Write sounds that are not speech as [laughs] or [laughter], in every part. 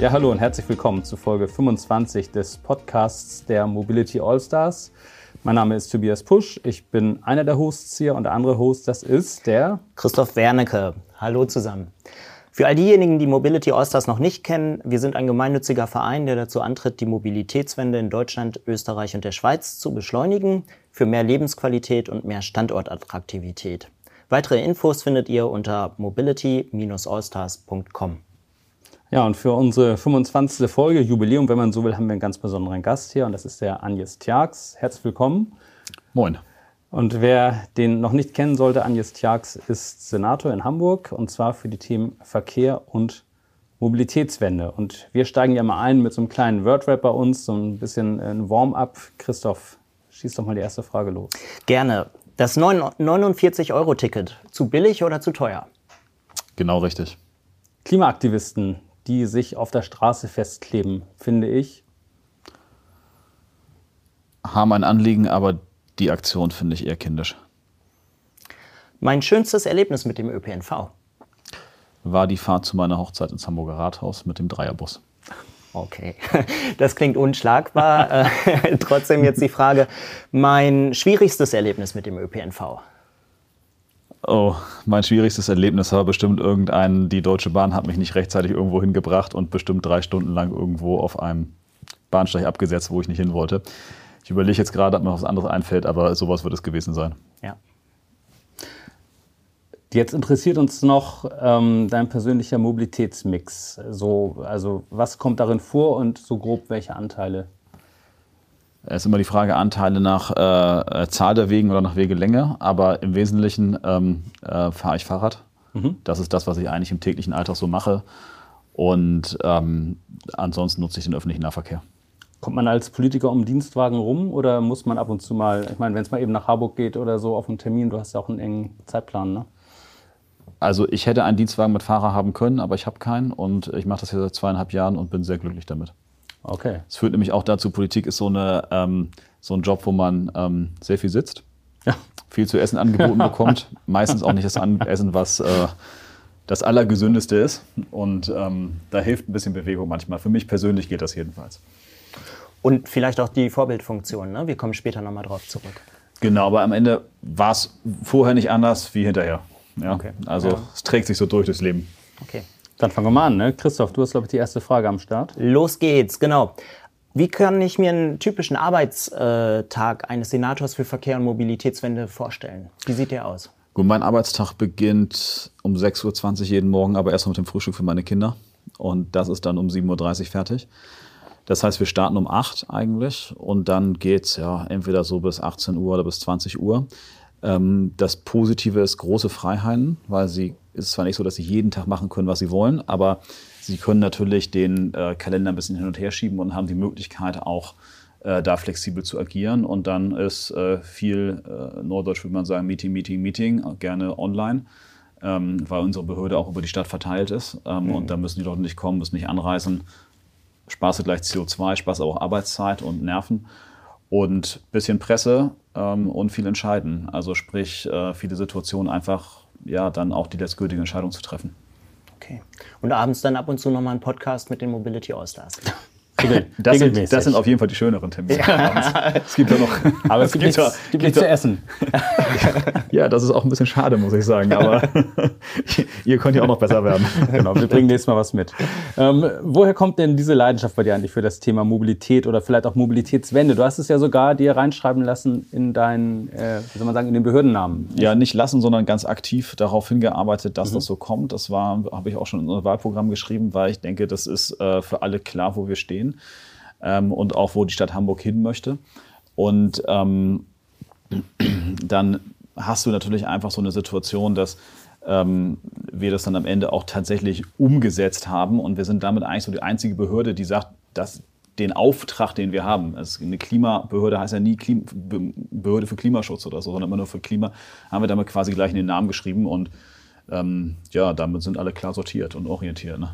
Ja, hallo und herzlich willkommen zu Folge 25 des Podcasts der Mobility All-Stars. Mein Name ist Tobias Pusch, ich bin einer der Hosts hier und der andere Host, das ist der Christoph Wernecke. Hallo zusammen. Für all diejenigen, die Mobility All-Stars noch nicht kennen, wir sind ein gemeinnütziger Verein, der dazu antritt, die Mobilitätswende in Deutschland, Österreich und der Schweiz zu beschleunigen, für mehr Lebensqualität und mehr Standortattraktivität. Weitere Infos findet ihr unter mobility-allstars.com. Ja, und für unsere 25. Folge, Jubiläum, wenn man so will, haben wir einen ganz besonderen Gast hier und das ist der Agnes Tjax. Herzlich willkommen. Moin. Und wer den noch nicht kennen sollte, Agnes Tjax ist Senator in Hamburg und zwar für die Themen Verkehr und Mobilitätswende. Und wir steigen ja mal ein mit so einem kleinen Wordrap bei uns, so ein bisschen ein Warm-up. Christoph, schieß doch mal die erste Frage los. Gerne. Das 49-Euro-Ticket, zu billig oder zu teuer? Genau richtig. Klimaaktivisten, die sich auf der Straße festkleben, finde ich. Haben ein Anliegen, aber die Aktion finde ich eher kindisch. Mein schönstes Erlebnis mit dem ÖPNV. War die Fahrt zu meiner Hochzeit ins Hamburger Rathaus mit dem Dreierbus. Okay, [laughs] das klingt unschlagbar. [laughs] Äh, trotzdem jetzt die Frage, mein schwierigstes Erlebnis mit dem ÖPNV. Oh, mein schwierigstes Erlebnis war bestimmt irgendein, die Deutsche Bahn hat mich nicht rechtzeitig irgendwo hingebracht und bestimmt drei Stunden lang irgendwo auf einem Bahnsteig abgesetzt, wo ich nicht hin wollte. Ich überlege jetzt gerade, ob mir was anderes einfällt, aber sowas wird es gewesen sein. Ja. Jetzt interessiert uns noch ähm, dein persönlicher Mobilitätsmix. So, also was kommt darin vor und so grob welche Anteile? Es ist immer die Frage Anteile nach äh, Zahl der Wegen oder nach Wegelänge, aber im Wesentlichen ähm, äh, fahre ich Fahrrad. Mhm. Das ist das, was ich eigentlich im täglichen Alltag so mache. Und ähm, ansonsten nutze ich den öffentlichen Nahverkehr. Kommt man als Politiker um Dienstwagen rum oder muss man ab und zu mal, ich meine, wenn es mal eben nach Harburg geht oder so auf einen Termin, du hast ja auch einen engen Zeitplan, ne? Also ich hätte einen Dienstwagen mit Fahrer haben können, aber ich habe keinen und ich mache das hier seit zweieinhalb Jahren und bin sehr glücklich damit. Okay. Es führt nämlich auch dazu, Politik ist so, eine, ähm, so ein Job, wo man ähm, sehr viel sitzt, ja. viel zu essen angeboten bekommt, [laughs] meistens auch nicht das Essen, was äh, das Allergesündeste ist. Und ähm, da hilft ein bisschen Bewegung manchmal. Für mich persönlich geht das jedenfalls. Und vielleicht auch die Vorbildfunktion, ne? wir kommen später nochmal drauf zurück. Genau, aber am Ende war es vorher nicht anders wie hinterher. Ja? Okay. Also ja. es trägt sich so durch das Leben. Okay. Dann fangen wir mal an. Ne? Christoph, du hast, glaube ich, die erste Frage am Start. Los geht's, genau. Wie kann ich mir einen typischen Arbeitstag eines Senators für Verkehr und Mobilitätswende vorstellen? Wie sieht der aus? Gut, mein Arbeitstag beginnt um 6.20 Uhr jeden Morgen, aber erst mit dem Frühstück für meine Kinder. Und das ist dann um 7.30 Uhr fertig. Das heißt, wir starten um 8 Uhr eigentlich und dann geht's ja entweder so bis 18 Uhr oder bis 20 Uhr. Ähm, das Positive ist große Freiheiten, weil sie ist zwar nicht so, dass sie jeden Tag machen können, was sie wollen, aber sie können natürlich den äh, Kalender ein bisschen hin und her schieben und haben die Möglichkeit auch äh, da flexibel zu agieren. Und dann ist äh, viel, äh, norddeutsch würde man sagen, Meeting, Meeting, Meeting, gerne online, ähm, weil unsere Behörde auch über die Stadt verteilt ist. Ähm, mhm. Und da müssen die Leute nicht kommen, müssen nicht anreisen. Spaß gleich CO2, Spaß auch Arbeitszeit und Nerven. Und bisschen Presse ähm, und viel entscheiden. Also sprich, äh, viele Situationen einfach ja, dann auch die letztgültige Entscheidung zu treffen. Okay. Und abends dann ab und zu nochmal ein Podcast mit den Mobility All-Stars. [laughs] [laughs] Das sind, das sind, auf jeden Fall die schöneren Termine. Ja. es gibt ja noch. [laughs] Aber es, gibt, nichts, da, gibt nichts zu essen. [laughs] ja, das ist auch ein bisschen schade, muss ich sagen. Aber ihr könnt ja auch noch besser werden. Genau, wir bringen nächstes Mal was mit. Ähm, woher kommt denn diese Leidenschaft bei dir eigentlich für das Thema Mobilität oder vielleicht auch Mobilitätswende? Du hast es ja sogar dir reinschreiben lassen in deinen, äh, wie soll man sagen, in den Behördennamen. Ja, nicht lassen, sondern ganz aktiv darauf hingearbeitet, dass mhm. das so kommt. Das war, habe ich auch schon in unser Wahlprogramm geschrieben, weil ich denke, das ist äh, für alle klar, wo wir stehen ähm, und auch wo die Stadt Hamburg hin möchte. Und ähm, dann hast du natürlich einfach so eine Situation, dass ähm, wir das dann am Ende auch tatsächlich umgesetzt haben. Und wir sind damit eigentlich so die einzige Behörde, die sagt, dass den Auftrag, den wir haben. Also eine Klimabehörde heißt ja nie Klim Behörde für Klimaschutz oder so, sondern immer nur für Klima, haben wir damit quasi gleich in den Namen geschrieben und ähm, ja, damit sind alle klar sortiert und orientiert. Ne?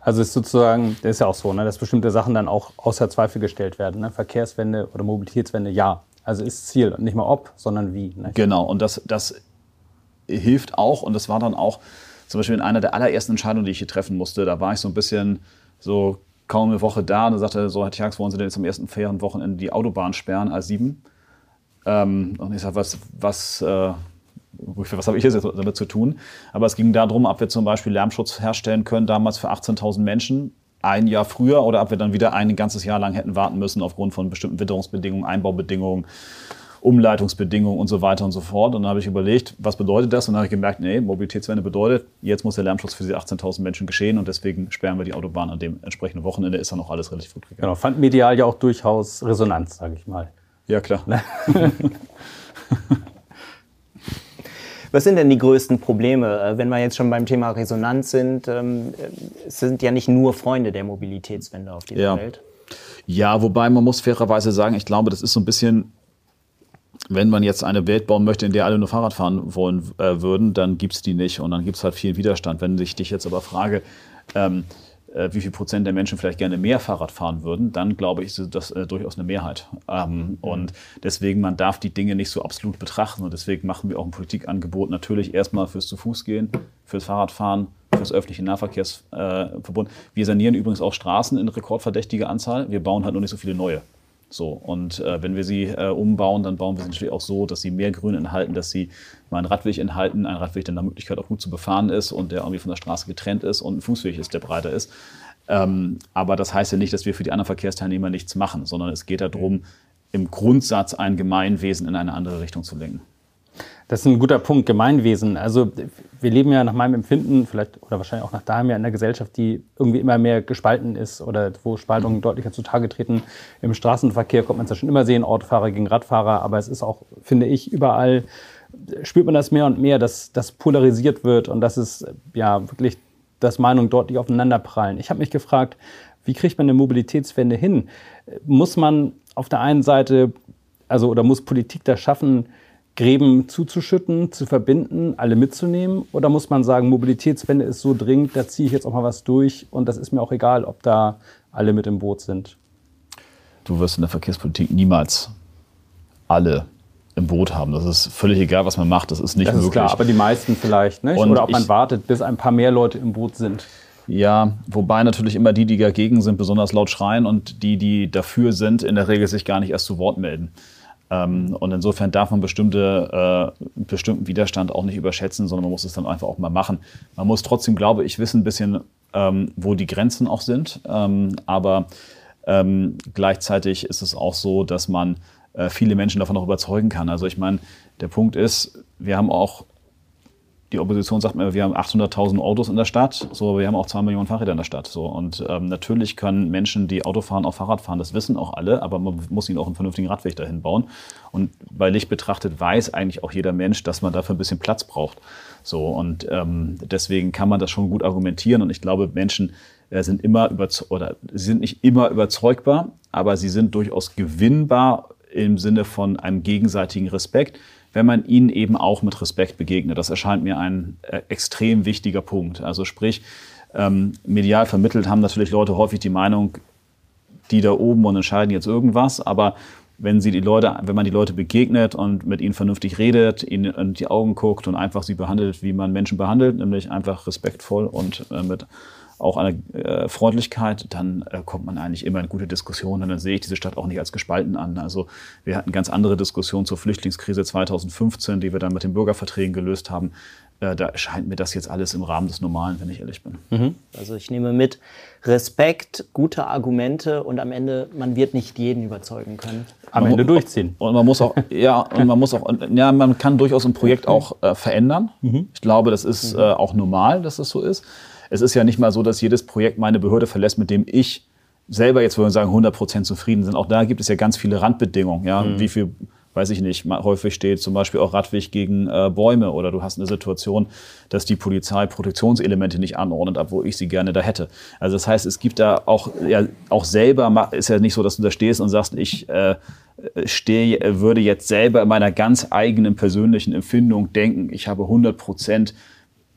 Also ist sozusagen, das ist ja auch so, ne, dass bestimmte Sachen dann auch außer Zweifel gestellt werden. Ne? Verkehrswende oder Mobilitätswende, ja. Also ist Ziel und nicht mal ob, sondern wie. Ne? Genau, und das, das hilft auch und das war dann auch zum Beispiel in einer der allerersten Entscheidungen, die ich hier treffen musste, da war ich so ein bisschen so kaum eine Woche da und dann sagte so, Herr Tjax, wollen Sie denn jetzt am ersten Ferienwochenende die Autobahn sperren, A7? Ähm, und ich sage, was, was, äh, was habe ich jetzt damit zu tun? Aber es ging darum, ob wir zum Beispiel Lärmschutz herstellen können, damals für 18.000 Menschen, ein Jahr früher, oder ob wir dann wieder ein ganzes Jahr lang hätten warten müssen aufgrund von bestimmten Witterungsbedingungen, Einbaubedingungen, Umleitungsbedingungen und so weiter und so fort. Und dann habe ich überlegt, was bedeutet das? Und dann habe ich gemerkt, nee, Mobilitätswende bedeutet, jetzt muss der Lärmschutz für diese 18.000 Menschen geschehen und deswegen sperren wir die Autobahn an dem entsprechenden Wochenende. Ist dann auch alles relativ gut gegangen. Genau, fand medial ja auch durchaus Resonanz, sage ich mal. Ja, klar. [laughs] Was sind denn die größten Probleme, äh, wenn wir jetzt schon beim Thema Resonanz sind? Ähm, es sind ja nicht nur Freunde der Mobilitätswende auf dieser ja. Welt. Ja, wobei man muss fairerweise sagen, ich glaube, das ist so ein bisschen, wenn man jetzt eine Welt bauen möchte, in der alle nur Fahrrad fahren wollen äh, würden, dann gibt es die nicht und dann gibt es halt viel Widerstand. Wenn ich dich jetzt aber frage, ähm, äh, wie viel Prozent der Menschen vielleicht gerne mehr Fahrrad fahren würden, dann glaube ich, ist das äh, durchaus eine Mehrheit. Ähm, mhm. Und deswegen, man darf die Dinge nicht so absolut betrachten. Und deswegen machen wir auch ein Politikangebot natürlich erstmal fürs zu Fuß gehen, fürs Fahrradfahren, fürs öffentliche Nahverkehrsverbund. Äh, wir sanieren übrigens auch Straßen in rekordverdächtiger Anzahl. Wir bauen halt noch nicht so viele neue. So, und äh, wenn wir sie äh, umbauen, dann bauen wir sie natürlich auch so, dass sie mehr Grün enthalten, dass sie mal einen Radweg enthalten, einen Radweg, der nach Möglichkeit auch gut zu befahren ist und der irgendwie von der Straße getrennt ist und ein Fußweg ist, der breiter ist. Ähm, aber das heißt ja nicht, dass wir für die anderen Verkehrsteilnehmer nichts machen, sondern es geht darum, im Grundsatz ein Gemeinwesen in eine andere Richtung zu lenken. Das ist ein guter Punkt, Gemeinwesen. Also wir leben ja nach meinem Empfinden, vielleicht oder wahrscheinlich auch nach daheim ja in einer Gesellschaft, die irgendwie immer mehr gespalten ist oder wo Spaltungen deutlicher zutage treten. Im Straßenverkehr kommt man es ja schon immer sehen, Autofahrer gegen Radfahrer, aber es ist auch, finde ich, überall spürt man das mehr und mehr, dass das polarisiert wird und dass es ja wirklich, dass Meinungen deutlich aufeinanderprallen. Ich habe mich gefragt, wie kriegt man eine Mobilitätswende hin? Muss man auf der einen Seite, also oder muss Politik das schaffen, Gräben zuzuschütten, zu verbinden, alle mitzunehmen? Oder muss man sagen, Mobilitätswende ist so dringend, da ziehe ich jetzt auch mal was durch und das ist mir auch egal, ob da alle mit im Boot sind? Du wirst in der Verkehrspolitik niemals alle im Boot haben. Das ist völlig egal, was man macht. Das ist nicht das möglich. Ist klar, aber die meisten vielleicht, nicht? Und Oder ob man wartet, bis ein paar mehr Leute im Boot sind. Ja, wobei natürlich immer die, die dagegen sind, besonders laut schreien und die, die dafür sind, in der Regel sich gar nicht erst zu Wort melden. Ähm, und insofern darf man bestimmte, äh, bestimmten Widerstand auch nicht überschätzen, sondern man muss es dann einfach auch mal machen. Man muss trotzdem, glaube ich, wissen ein bisschen, ähm, wo die Grenzen auch sind. Ähm, aber ähm, gleichzeitig ist es auch so, dass man äh, viele Menschen davon auch überzeugen kann. Also ich meine, der Punkt ist, wir haben auch die Opposition sagt mir, wir haben 800.000 Autos in der Stadt, so, aber wir haben auch zwei Millionen Fahrräder in der Stadt. So. Und ähm, natürlich können Menschen, die Auto fahren, auch Fahrrad fahren, das wissen auch alle, aber man muss ihnen auch einen vernünftigen Radweg dahin bauen. Und bei Licht betrachtet weiß eigentlich auch jeder Mensch, dass man dafür ein bisschen Platz braucht. So, und ähm, deswegen kann man das schon gut argumentieren. Und ich glaube, Menschen äh, sind immer oder sie sind nicht immer überzeugbar, aber sie sind durchaus gewinnbar im Sinne von einem gegenseitigen Respekt wenn man ihnen eben auch mit Respekt begegnet. Das erscheint mir ein äh, extrem wichtiger Punkt. Also sprich, ähm, medial vermittelt haben natürlich Leute häufig die Meinung, die da oben und entscheiden jetzt irgendwas, aber wenn sie die Leute, wenn man die Leute begegnet und mit ihnen vernünftig redet, ihnen in die Augen guckt und einfach sie behandelt, wie man Menschen behandelt, nämlich einfach respektvoll und äh, mit auch eine äh, Freundlichkeit, dann äh, kommt man eigentlich immer in gute Diskussionen. Und dann sehe ich diese Stadt auch nicht als gespalten an. Also wir hatten ganz andere Diskussionen zur Flüchtlingskrise 2015, die wir dann mit den Bürgerverträgen gelöst haben. Äh, da erscheint mir das jetzt alles im Rahmen des Normalen, wenn ich ehrlich bin. Mhm. Also ich nehme mit Respekt, gute Argumente und am Ende, man wird nicht jeden überzeugen können. Am man Ende durchziehen. Und man muss auch, [laughs] ja, und man muss auch, ja, man kann durchaus ein Projekt auch äh, verändern. Mhm. Ich glaube, das ist mhm. äh, auch normal, dass das so ist es ist ja nicht mal so, dass jedes Projekt meine Behörde verlässt, mit dem ich selber jetzt würde sagen 100 Prozent zufrieden sind. Auch da gibt es ja ganz viele Randbedingungen. Ja? Mhm. Wie viel weiß ich nicht, häufig steht zum Beispiel auch Radweg gegen äh, Bäume oder du hast eine Situation, dass die Polizei Protektionselemente nicht anordnet, obwohl ich sie gerne da hätte. Also das heißt, es gibt da auch, ja, auch selber, ist ja nicht so, dass du da stehst und sagst, ich äh, stehe, würde jetzt selber in meiner ganz eigenen persönlichen Empfindung denken, ich habe 100 Prozent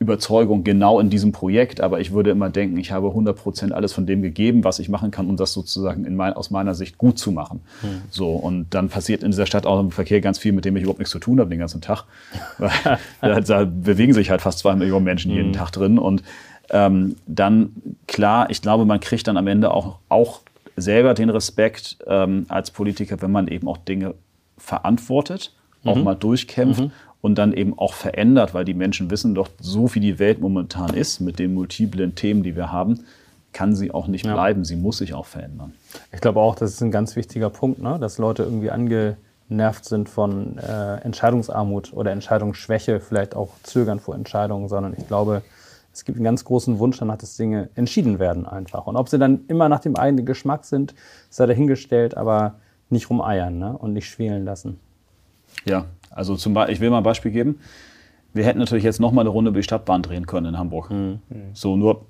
Überzeugung genau in diesem Projekt, aber ich würde immer denken, ich habe 100 Prozent alles von dem gegeben, was ich machen kann, um das sozusagen in mein, aus meiner Sicht gut zu machen. Hm. So, und dann passiert in dieser Stadt auch im Verkehr ganz viel, mit dem ich überhaupt nichts zu tun habe den ganzen Tag. [laughs] da, da, bewegen sich halt fast zwei Millionen Menschen jeden hm. Tag drin und ähm, dann, klar, ich glaube, man kriegt dann am Ende auch, auch selber den Respekt ähm, als Politiker, wenn man eben auch Dinge verantwortet, auch mhm. mal durchkämpft mhm und dann eben auch verändert, weil die Menschen wissen doch, so wie die Welt momentan ist, mit den multiplen Themen, die wir haben, kann sie auch nicht ja. bleiben. Sie muss sich auch verändern. Ich glaube auch, das ist ein ganz wichtiger Punkt, ne? dass Leute irgendwie angenervt sind von äh, Entscheidungsarmut oder Entscheidungsschwäche, vielleicht auch Zögern vor Entscheidungen, sondern ich glaube, es gibt einen ganz großen Wunsch danach, dass Dinge entschieden werden einfach. Und ob sie dann immer nach dem eigenen Geschmack sind, sei dahingestellt, aber nicht rumeiern ne? und nicht schwelen lassen. Ja, also zum Beispiel, ich will mal ein Beispiel geben. Wir hätten natürlich jetzt noch mal eine Runde über die Stadtbahn drehen können in Hamburg. Mhm. So, nur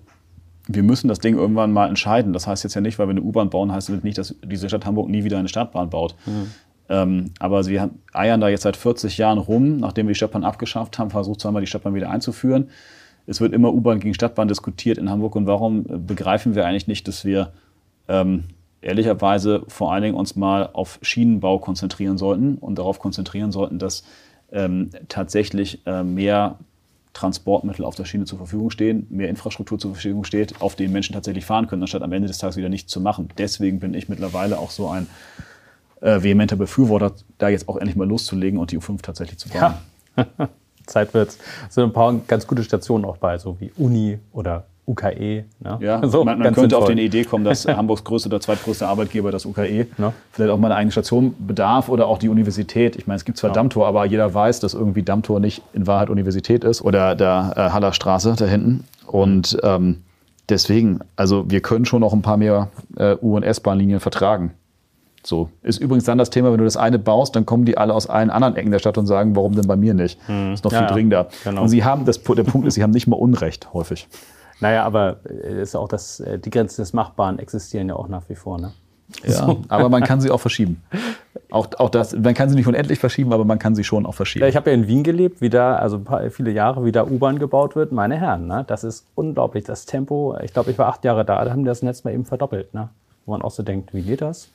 wir müssen das Ding irgendwann mal entscheiden. Das heißt jetzt ja nicht, weil wir eine U-Bahn bauen, heißt das nicht, dass diese Stadt Hamburg nie wieder eine Stadtbahn baut. Mhm. Ähm, aber sie eiern da jetzt seit 40 Jahren rum, nachdem wir die Stadtbahn abgeschafft haben, versucht zweimal die Stadtbahn wieder einzuführen. Es wird immer U-Bahn gegen Stadtbahn diskutiert in Hamburg. Und warum begreifen wir eigentlich nicht, dass wir ähm, ehrlicherweise vor allen Dingen uns mal auf Schienenbau konzentrieren sollten und darauf konzentrieren sollten, dass ähm, tatsächlich äh, mehr Transportmittel auf der Schiene zur Verfügung stehen, mehr Infrastruktur zur Verfügung steht, auf denen Menschen tatsächlich fahren können, anstatt am Ende des Tages wieder nichts zu machen. Deswegen bin ich mittlerweile auch so ein äh, vehementer Befürworter, da jetzt auch endlich mal loszulegen und die U5 tatsächlich zu bauen. Ja. [laughs] Zeit wird's. Es sind ein paar ganz gute Stationen auch bei, so wie Uni oder UKE. Ne? Ja, [laughs] so, man, man könnte sinnvoll. auf die Idee kommen, dass [laughs] Hamburgs größte oder zweitgrößte Arbeitgeber das UKE ja. vielleicht auch mal eine eigene Station bedarf oder auch die Universität. Ich meine, es gibt zwar ja. Dammtor, aber jeder weiß, dass irgendwie Dammtor nicht in Wahrheit Universität ist oder der äh, Hallerstraße da hinten. Und ähm, deswegen, also wir können schon noch ein paar mehr äh, U- und S-Bahn-Linien vertragen. So. Ist übrigens dann das Thema, wenn du das eine baust, dann kommen die alle aus allen anderen Ecken der Stadt und sagen, warum denn bei mir nicht? Hm. Ist noch ja, viel dringender. Genau. Und sie haben, das, der Punkt ist, sie haben nicht mal Unrecht häufig. Naja, aber äh, ist auch das, äh, die Grenzen des Machbaren existieren ja auch nach wie vor. Ne? Ja, so. aber man kann sie auch verschieben. Auch, auch das, man kann sie nicht unendlich verschieben, aber man kann sie schon auch verschieben. Ja, ich habe ja in Wien gelebt, wie da, also viele Jahre, wie da U-Bahn gebaut wird. Meine Herren, ne? das ist unglaublich. Das Tempo, ich glaube, ich war acht Jahre da, da haben die das Netz mal eben verdoppelt. Ne? Wo man auch so denkt, wie geht das?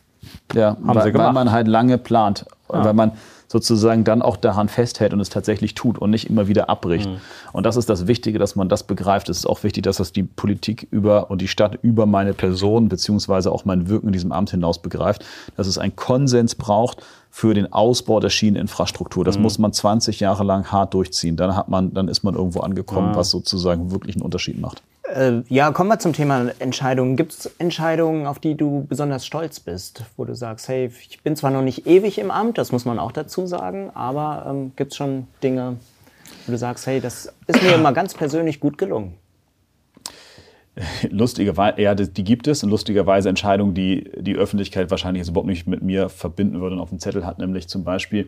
Ja, haben weil, sie gemacht. weil man halt lange plant. Ja. Weil man sozusagen dann auch daran festhält und es tatsächlich tut und nicht immer wieder abbricht. Mhm. Und das ist das Wichtige, dass man das begreift. Es ist auch wichtig, dass das die Politik über und die Stadt über meine Person beziehungsweise auch mein Wirken in diesem Amt hinaus begreift, dass es einen Konsens braucht für den Ausbau der Schieneninfrastruktur. Das mhm. muss man 20 Jahre lang hart durchziehen. Dann hat man, dann ist man irgendwo angekommen, ja. was sozusagen wirklich einen Unterschied macht. Äh, ja, kommen wir zum Thema Entscheidungen. Gibt es Entscheidungen, auf die du besonders stolz bist, wo du sagst, hey, ich bin zwar noch nicht ewig im Amt, das muss man auch dazu sagen, aber ähm, gibt es schon Dinge, wo du sagst, hey, das ist mir immer ganz persönlich gut gelungen? [laughs] Lustigerweise, ja, die gibt es und lustigerweise Entscheidungen, die die Öffentlichkeit wahrscheinlich jetzt überhaupt nicht mit mir verbinden würde und auf dem Zettel hat, nämlich zum Beispiel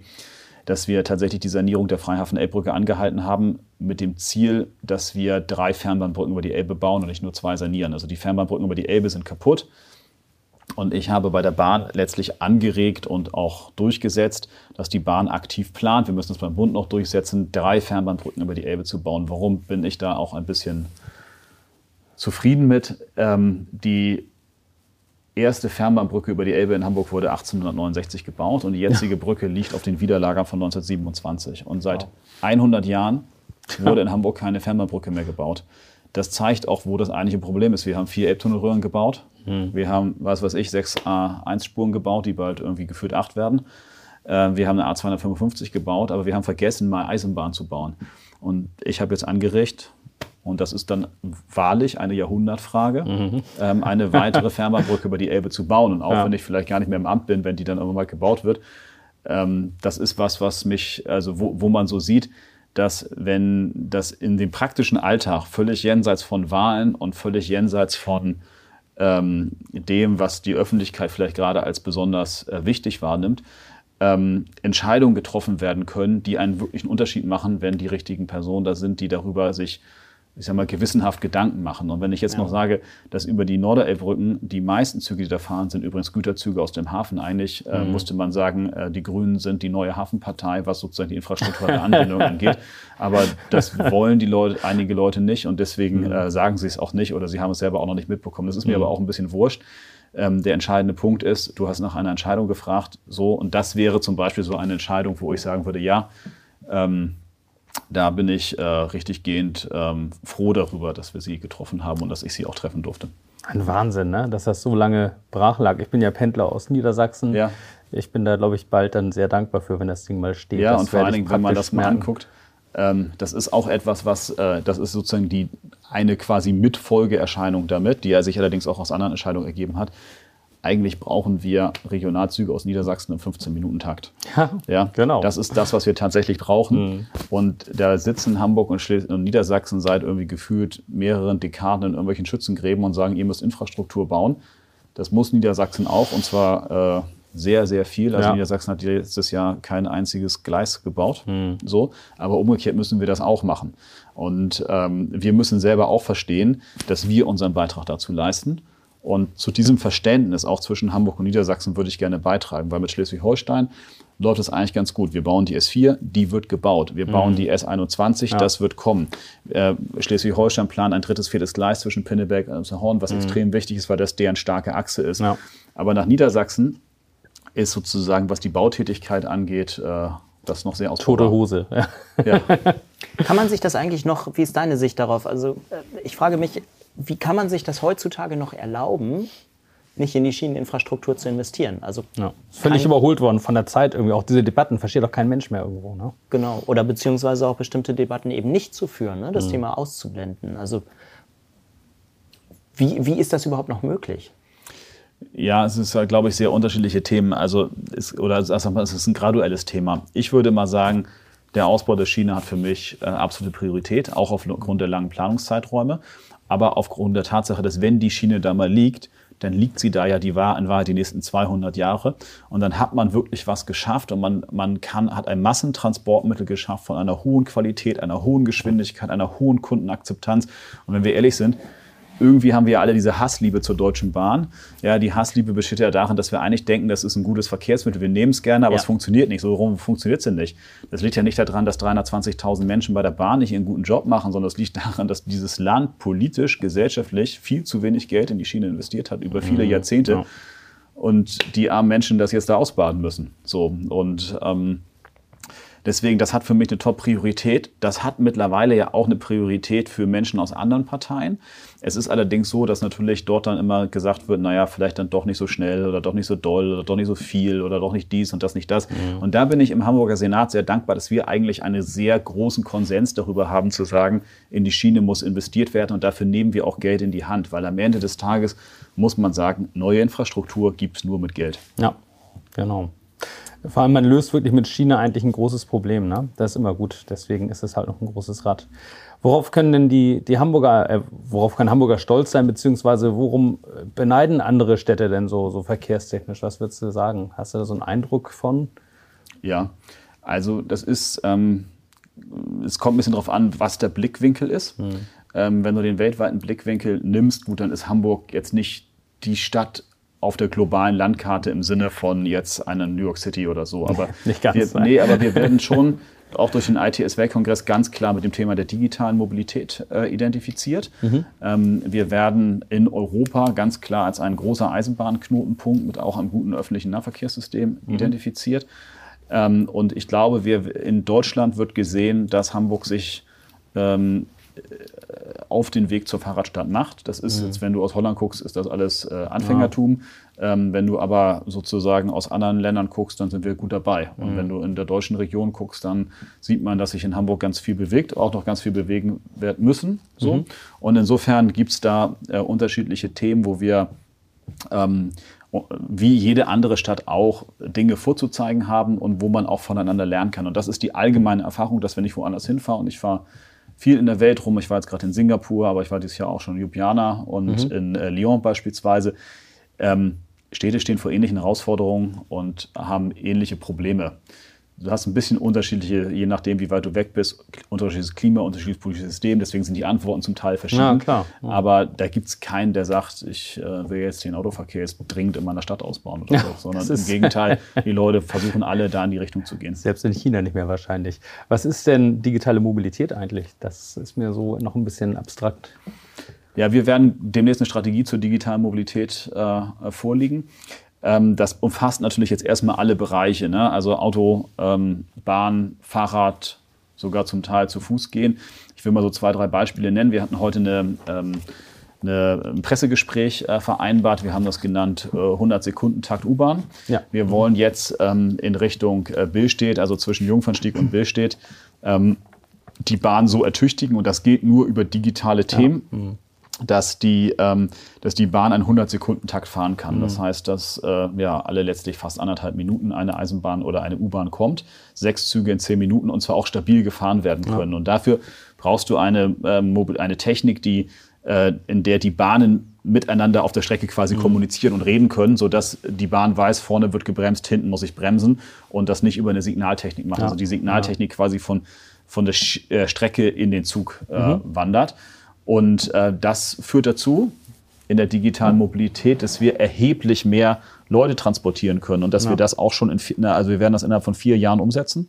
dass wir tatsächlich die Sanierung der Freihafen-Elbbrücke angehalten haben, mit dem Ziel, dass wir drei Fernbahnbrücken über die Elbe bauen und nicht nur zwei sanieren. Also die Fernbahnbrücken über die Elbe sind kaputt. Und ich habe bei der Bahn letztlich angeregt und auch durchgesetzt, dass die Bahn aktiv plant. Wir müssen es beim Bund noch durchsetzen, drei Fernbahnbrücken über die Elbe zu bauen. Warum bin ich da auch ein bisschen zufrieden mit? Ähm, die erste Fernbahnbrücke über die Elbe in Hamburg wurde 1869 gebaut und die jetzige ja. Brücke liegt auf den Widerlagern von 1927. Und seit wow. 100 Jahren wurde [laughs] in Hamburg keine Fernbahnbrücke mehr gebaut. Das zeigt auch, wo das eigentliche Problem ist. Wir haben vier Elbtunnelröhren gebaut. Hm. Wir haben, was weiß ich, sechs A1-Spuren gebaut, die bald irgendwie geführt acht werden. Äh, wir haben eine A255 gebaut, aber wir haben vergessen, mal Eisenbahn zu bauen. Und ich habe jetzt angeregt, und das ist dann wahrlich eine Jahrhundertfrage, mhm. ähm, eine [laughs] weitere Fernbahnbrücke über die Elbe zu bauen. Und auch ja. wenn ich vielleicht gar nicht mehr im Amt bin, wenn die dann irgendwann mal gebaut wird, ähm, das ist was, was mich, also wo, wo man so sieht, dass wenn das in dem praktischen Alltag völlig jenseits von Wahlen und völlig jenseits von ähm, dem, was die Öffentlichkeit vielleicht gerade als besonders äh, wichtig wahrnimmt, ähm, Entscheidungen getroffen werden können, die einen wirklichen Unterschied machen, wenn die richtigen Personen da sind, die darüber sich ich sag mal, gewissenhaft Gedanken machen. Und wenn ich jetzt ja. noch sage, dass über die Norderelbrücken die meisten Züge, die da fahren, sind übrigens Güterzüge aus dem Hafen. Eigentlich äh, mhm. musste man sagen, äh, die Grünen sind die neue Hafenpartei, was sozusagen die infrastrukturelle Anbindung [laughs] angeht. Aber das wollen die Leute, einige Leute nicht und deswegen mhm. äh, sagen sie es auch nicht oder sie haben es selber auch noch nicht mitbekommen. Das ist mir mhm. aber auch ein bisschen wurscht. Ähm, der entscheidende Punkt ist, du hast nach einer Entscheidung gefragt, so, und das wäre zum Beispiel so eine Entscheidung, wo ich sagen würde, ja, ähm, da bin ich äh, richtig gehend ähm, froh darüber, dass wir sie getroffen haben und dass ich sie auch treffen durfte. Ein Wahnsinn, ne? dass das so lange brach lag. Ich bin ja Pendler aus Niedersachsen. Ja. Ich bin da, glaube ich, bald dann sehr dankbar für, wenn das Ding mal steht. Ja, das und vor allen Dingen, wenn man das mal merken. anguckt, ähm, das ist auch etwas, was, äh, das ist sozusagen die eine quasi Mitfolgeerscheinung damit, die er sich allerdings auch aus anderen Entscheidungen ergeben hat eigentlich brauchen wir Regionalzüge aus Niedersachsen im 15-Minuten-Takt. Ja, ja, genau. Das ist das, was wir tatsächlich brauchen. Mhm. Und da sitzen Hamburg und, und, Niedersachsen seit irgendwie gefühlt mehreren Dekaden in irgendwelchen Schützengräben und sagen, ihr müsst Infrastruktur bauen. Das muss Niedersachsen auch und zwar äh, sehr, sehr viel. Also ja. Niedersachsen hat letztes Jahr kein einziges Gleis gebaut. Mhm. So. Aber umgekehrt müssen wir das auch machen. Und ähm, wir müssen selber auch verstehen, dass wir unseren Beitrag dazu leisten. Und zu diesem Verständnis auch zwischen Hamburg und Niedersachsen würde ich gerne beitragen, weil mit Schleswig-Holstein läuft es eigentlich ganz gut. Wir bauen die S4, die wird gebaut. Wir bauen mhm. die S21, ja. das wird kommen. Äh, Schleswig-Holstein plant ein drittes, viertes Gleis zwischen Pinneberg und Horn, was mhm. extrem wichtig ist, weil das deren starke Achse ist. Ja. Aber nach Niedersachsen ist sozusagen, was die Bautätigkeit angeht, äh, das noch sehr ausbaut. Tote Hose. Ja. [laughs] Kann man sich das eigentlich noch, wie ist deine Sicht darauf? Also äh, ich frage mich, wie kann man sich das heutzutage noch erlauben, nicht in die Schieneninfrastruktur zu investieren. Also ja. Völlig überholt worden von der Zeit irgendwie. Auch diese Debatten versteht doch kein Mensch mehr irgendwo. Ne? Genau. Oder beziehungsweise auch bestimmte Debatten eben nicht zu führen, ne? das mhm. Thema auszublenden. Also wie, wie ist das überhaupt noch möglich? Ja, es ist, glaube ich, sehr unterschiedliche Themen. Also, es, oder es ist ein graduelles Thema. Ich würde mal sagen, der Ausbau der Schiene hat für mich äh, absolute Priorität, auch aufgrund der langen Planungszeiträume aber aufgrund der Tatsache, dass wenn die Schiene da mal liegt, dann liegt sie da ja die Wahr in Wahrheit die nächsten 200 Jahre. Und dann hat man wirklich was geschafft und man, man kann, hat ein Massentransportmittel geschafft von einer hohen Qualität, einer hohen Geschwindigkeit, einer hohen Kundenakzeptanz. Und wenn wir ehrlich sind, irgendwie haben wir ja alle diese Hassliebe zur Deutschen Bahn. Ja, die Hassliebe besteht ja darin, dass wir eigentlich denken, das ist ein gutes Verkehrsmittel. Wir nehmen es gerne, aber ja. es funktioniert nicht. So warum funktioniert es denn nicht? Das liegt ja nicht daran, dass 320.000 Menschen bei der Bahn nicht ihren guten Job machen, sondern es liegt daran, dass dieses Land politisch, gesellschaftlich viel zu wenig Geld in die Schiene investiert hat über viele mhm. Jahrzehnte. Ja. Und die armen Menschen das jetzt da ausbaden müssen. So und ähm, Deswegen, das hat für mich eine Top-Priorität. Das hat mittlerweile ja auch eine Priorität für Menschen aus anderen Parteien. Es ist allerdings so, dass natürlich dort dann immer gesagt wird, naja, vielleicht dann doch nicht so schnell oder doch nicht so doll oder doch nicht so viel oder doch nicht dies und das nicht das. Mhm. Und da bin ich im Hamburger Senat sehr dankbar, dass wir eigentlich einen sehr großen Konsens darüber haben zu sagen, in die Schiene muss investiert werden und dafür nehmen wir auch Geld in die Hand, weil am Ende des Tages muss man sagen, neue Infrastruktur gibt es nur mit Geld. Ja, genau. Vor allem, man löst wirklich mit China eigentlich ein großes Problem. Ne? Das ist immer gut. Deswegen ist es halt noch ein großes Rad. Worauf können denn die, die Hamburger, äh, worauf kann Hamburger stolz sein, beziehungsweise worum beneiden andere Städte denn so, so verkehrstechnisch? Was würdest du sagen? Hast du da so einen Eindruck von? Ja, also das ist, ähm, es kommt ein bisschen darauf an, was der Blickwinkel ist. Hm. Ähm, wenn du den weltweiten Blickwinkel nimmst, gut, dann ist Hamburg jetzt nicht die Stadt auf der globalen Landkarte im Sinne von jetzt einer New York City oder so. Aber [laughs] Nicht ganz. Wir, nee, aber wir werden schon auch durch den ITS-Weltkongress ganz klar mit dem Thema der digitalen Mobilität äh, identifiziert. Mhm. Ähm, wir werden in Europa ganz klar als ein großer Eisenbahnknotenpunkt mit auch einem guten öffentlichen Nahverkehrssystem mhm. identifiziert. Ähm, und ich glaube, wir, in Deutschland wird gesehen, dass Hamburg sich ähm, auf den Weg zur Fahrradstadt macht. Das ist mhm. jetzt, wenn du aus Holland guckst, ist das alles äh, Anfängertum. Ja. Ähm, wenn du aber sozusagen aus anderen Ländern guckst, dann sind wir gut dabei. Und mhm. wenn du in der deutschen Region guckst, dann sieht man, dass sich in Hamburg ganz viel bewegt, auch noch ganz viel bewegen werden müssen. So. Mhm. Und insofern gibt es da äh, unterschiedliche Themen, wo wir ähm, wie jede andere Stadt auch Dinge vorzuzeigen haben und wo man auch voneinander lernen kann. Und das ist die allgemeine Erfahrung, dass wenn ich woanders hinfahre und ich fahre viel in der Welt rum. Ich war jetzt gerade in Singapur, aber ich war dieses Jahr auch schon in Ljubljana und mhm. in äh, Lyon beispielsweise. Ähm, Städte stehen vor ähnlichen Herausforderungen und haben ähnliche Probleme. Du hast ein bisschen unterschiedliche, je nachdem, wie weit du weg bist, unterschiedliches Klima, unterschiedliches politisches System. Deswegen sind die Antworten zum Teil verschieden. Ja, klar. Ja. Aber da gibt es keinen, der sagt, ich äh, will jetzt den Autoverkehr jetzt dringend in meiner Stadt ausbauen oder Ja, so. Sondern im Gegenteil, [laughs] die Leute versuchen alle da in die Richtung zu gehen. Selbst in China nicht mehr wahrscheinlich. Was ist denn digitale Mobilität eigentlich? Das ist mir so noch ein bisschen abstrakt. Ja, wir werden demnächst eine Strategie zur digitalen Mobilität äh, vorlegen. Ähm, das umfasst natürlich jetzt erstmal alle Bereiche, ne? also Auto, ähm, Bahn, Fahrrad, sogar zum Teil zu Fuß gehen. Ich will mal so zwei, drei Beispiele nennen. Wir hatten heute eine, ähm, eine, ein Pressegespräch äh, vereinbart. Wir haben das genannt äh, 100-Sekunden-Takt U-Bahn. Ja. Wir wollen jetzt ähm, in Richtung äh, Billstedt, also zwischen Jungfernstieg und Billstedt, ähm, die Bahn so ertüchtigen. Und das geht nur über digitale Themen dass die, ähm, dass die Bahn einen 100-Sekunden-Takt fahren kann. Das heißt, dass äh, ja, alle letztlich fast anderthalb Minuten eine Eisenbahn oder eine U-Bahn kommt, sechs Züge in zehn Minuten und zwar auch stabil gefahren werden können. Und dafür brauchst du eine, Mobil- eine Technik, die, äh, in der die Bahnen miteinander auf der Strecke quasi kommunizieren und reden können, sodass die Bahn weiß, vorne wird gebremst, hinten muss ich bremsen und das nicht über eine Signaltechnik macht. Also die Signaltechnik quasi von, von der Sch äh, Strecke in den Zug äh, wandert. Und äh, das führt dazu, in der digitalen Mobilität, dass wir erheblich mehr Leute transportieren können und dass wir das auch schon in, na, also wir werden das innerhalb von vier Jahren umsetzen.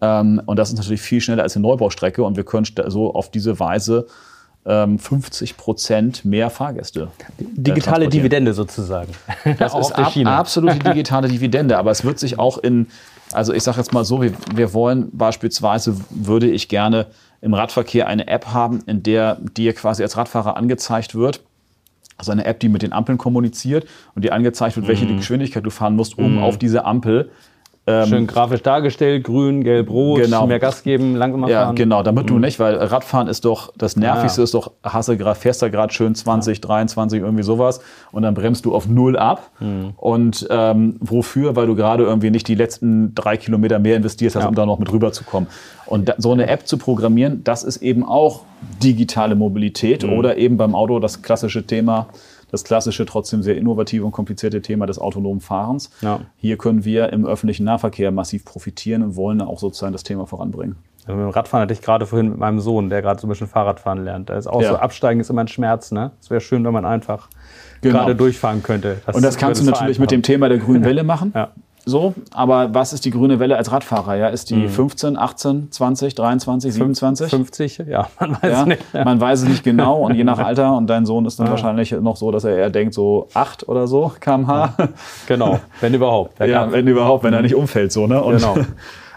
Ähm, und das ist natürlich viel schneller als eine Neubaustrecke und wir können so auf diese Weise ähm, 50 Prozent mehr Fahrgäste. äh, Digitale. Dividende sozusagen. Das [laughs] ist ab, absolute [laughs] digitale Dividende, aber es wird sich auch in, also ich sage jetzt mal so, wir, wir wollen beispielsweise, würde ich gerne im Radverkehr eine App haben, in der dir quasi als Radfahrer angezeigt wird, also eine App, die mit den Ampeln kommuniziert und dir angezeigt wird, Mhm. welche die Geschwindigkeit du fahren musst, um auf diese Ampel Schön grafisch dargestellt, grün, gelb, rot, Genau. mehr Gas geben, langsamer Ja, fahren. genau, damit du nicht, weil Radfahren ist doch, das Nervigste Ja. ist doch, hasse grad, fährst da gerade schön 20, 23, irgendwie sowas und dann bremst du auf null ab. Und ähm, wofür? Weil du gerade irgendwie nicht die letzten drei Kilometer mehr investiert hast, Ja. um da noch mit rüberzukommen. Und da, so eine App zu programmieren, das ist eben auch digitale Mobilität oder eben beim Auto das klassische Thema, das klassische, trotzdem sehr innovative und komplizierte Thema des autonomen Fahrens. Ja. Hier können wir im öffentlichen Nahverkehr massiv profitieren und wollen auch sozusagen das Thema voranbringen. Also mit dem Radfahren hatte ich gerade vorhin mit meinem Sohn, der gerade so ein bisschen Fahrradfahren lernt. Da ist auch Ja. so, Absteigen ist immer ein Schmerz. Ne? Es wäre schön, wenn man einfach Genau. gerade durchfahren könnte. Und das kannst du natürlich mit dem. Thema der grünen Welle machen. Ja. So, aber was ist die grüne Welle als Radfahrer? Ja, ist die 15, 18, 20, 23, 27? 50, ja, [laughs] man weiß Ja, nicht. man weiß es nicht genau und je nach [laughs] Alter. Und dein Sohn ist dann wahrscheinlich noch so, dass er eher denkt, so 8 oder so kmh. Genau, wenn überhaupt. Ja, [laughs] wenn überhaupt, wenn er nicht umfällt. So, ne? Und Genau.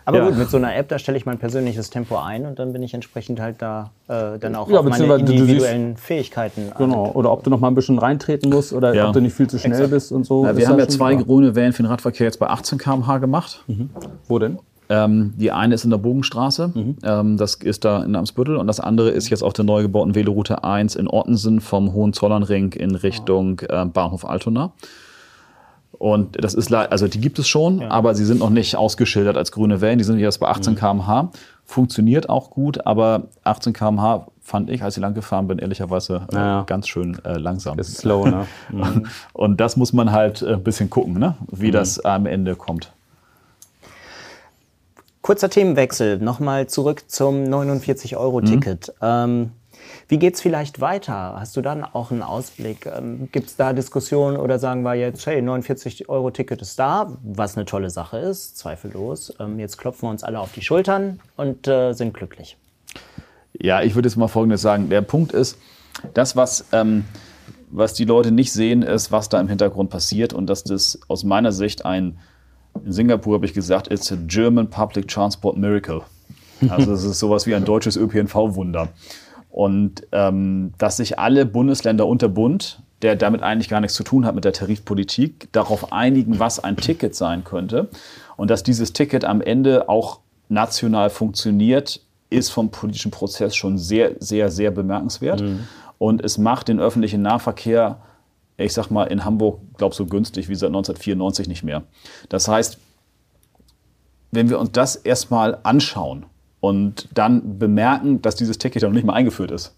Aber Ja. gut, mit so einer App, da stelle ich mein persönliches Tempo ein und dann bin ich entsprechend halt da äh, dann auch Ja, auf meine du siehst- individuellen Fähigkeiten. an. Genau. Oder ob du noch mal ein bisschen reintreten musst oder Ja. ob du nicht viel zu schnell Exakt. bist und so. Wir haben ja zwei klar. grüne Wellen für den Radverkehr jetzt bei 18 km/h gemacht. Wo denn? Ähm, die eine ist in der Bogenstraße, ähm, das ist da in Amsbüttel und das andere ist jetzt auf der neu gebauten Veloroute 1 in Ottensen vom Hohenzollernring in Richtung äh, Bahnhof Altona. Und das ist, also die gibt es schon, aber sie sind noch nicht ausgeschildert als grüne Wellen. Die sind jetzt bei 18 km/h. Funktioniert auch gut, aber 18 km/h fand ich, als ich lang gefahren bin, ehrlicherweise äh, Ja. ganz schön äh, langsam. Das ist slow, ne? [laughs] Mhm. Und das muss man halt äh, ein bisschen gucken, ne? wie das am Ende kommt. Kurzer Themenwechsel, nochmal zurück zum 49-Euro-Ticket. Ähm, wie geht's vielleicht weiter? Hast du dann auch einen Ausblick? Ähm, Gibt es da Diskussionen oder sagen wir jetzt, hey, 49-Euro-Ticket ist da, was eine tolle Sache ist, zweifellos. Ähm, jetzt klopfen wir uns alle auf die Schultern und äh, sind glücklich. Ja, ich würde jetzt mal Folgendes sagen. Der Punkt ist, das, was, ähm, was die Leute nicht sehen, ist, was da im Hintergrund passiert und dass das aus meiner Sicht ein, in Singapur habe ich gesagt, it's a German Public Transport Miracle. Also es ist sowas wie ein deutsches ÖPNV-Wunder. Und ähm, dass sich alle Bundesländer unter Bund, der damit eigentlich gar nichts zu tun hat mit der Tarifpolitik, darauf einigen, was ein Ticket sein könnte. Und dass dieses Ticket am Ende auch national funktioniert, ist vom politischen Prozess schon sehr, sehr, sehr bemerkenswert. Und es macht den öffentlichen Nahverkehr, ich sag mal, in Hamburg, glaube so günstig wie seit 1994 nicht mehr. Das heißt, wenn wir uns das erstmal anschauen und dann bemerken, dass dieses Ticket ja noch nicht mal eingeführt ist,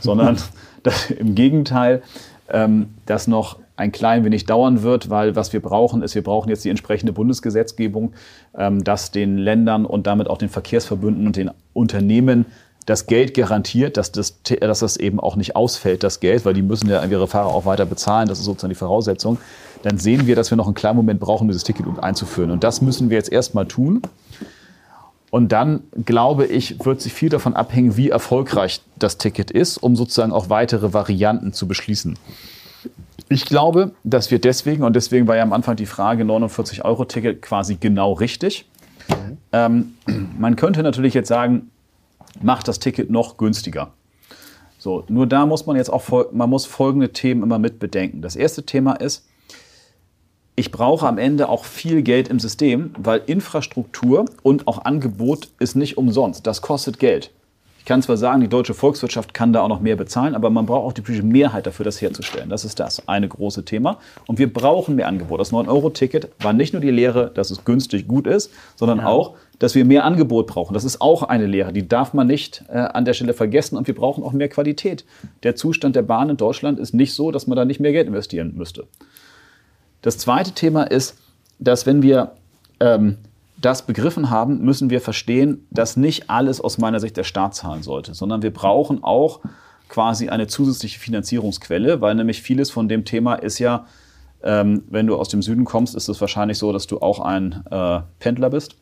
sondern [laughs] dass im Gegenteil, ähm, dass noch ein klein wenig dauern wird, weil was wir brauchen ist, wir brauchen jetzt die entsprechende Bundesgesetzgebung, ähm, dass den Ländern und damit auch den Verkehrsverbünden und den Unternehmen das Geld garantiert, dass das, dass das eben auch nicht ausfällt, das Geld, weil die müssen ja ihre Fahrer auch weiter bezahlen, das ist sozusagen die Voraussetzung, dann sehen wir, dass wir noch einen kleinen Moment brauchen, um dieses Ticket einzuführen. Und das müssen wir jetzt erstmal tun. Und dann, glaube ich, wird sich viel davon abhängen, wie erfolgreich das Ticket ist, um sozusagen auch weitere Varianten zu beschließen. Ich glaube, dass wir deswegen, und deswegen war ja am Anfang die Frage 49-Euro-Ticket quasi genau richtig. Mhm. Ähm, man könnte natürlich jetzt sagen, macht das Ticket noch günstiger. So, nur da muss man jetzt auch man muss folgende Themen immer mit bedenken. Das erste Thema ist, ich brauche am Ende auch viel Geld im System, weil Infrastruktur und auch Angebot ist nicht umsonst. Das kostet Geld. Ich kann zwar sagen, die deutsche Volkswirtschaft kann da auch noch mehr bezahlen, aber man braucht auch die politische Mehrheit dafür, das herzustellen. Das ist das eine große Thema. Und wir brauchen mehr Angebot. Das 9-Euro-Ticket war nicht nur die Lehre, dass es günstig gut ist, sondern ja. auch, dass wir mehr Angebot brauchen. Das ist auch eine Lehre, die darf man nicht äh, an der Stelle vergessen. Und wir brauchen auch mehr Qualität. Der Zustand der Bahn in Deutschland ist nicht so, dass man da nicht mehr Geld investieren müsste. Das zweite Thema ist, dass wenn wir ähm, das begriffen haben, müssen wir verstehen, dass nicht alles aus meiner Sicht der Staat zahlen sollte, sondern wir brauchen auch quasi eine zusätzliche Finanzierungsquelle, weil nämlich vieles von dem Thema ist ja, ähm, wenn du aus dem Süden kommst, ist es wahrscheinlich so, dass du auch ein äh, Pendler bist.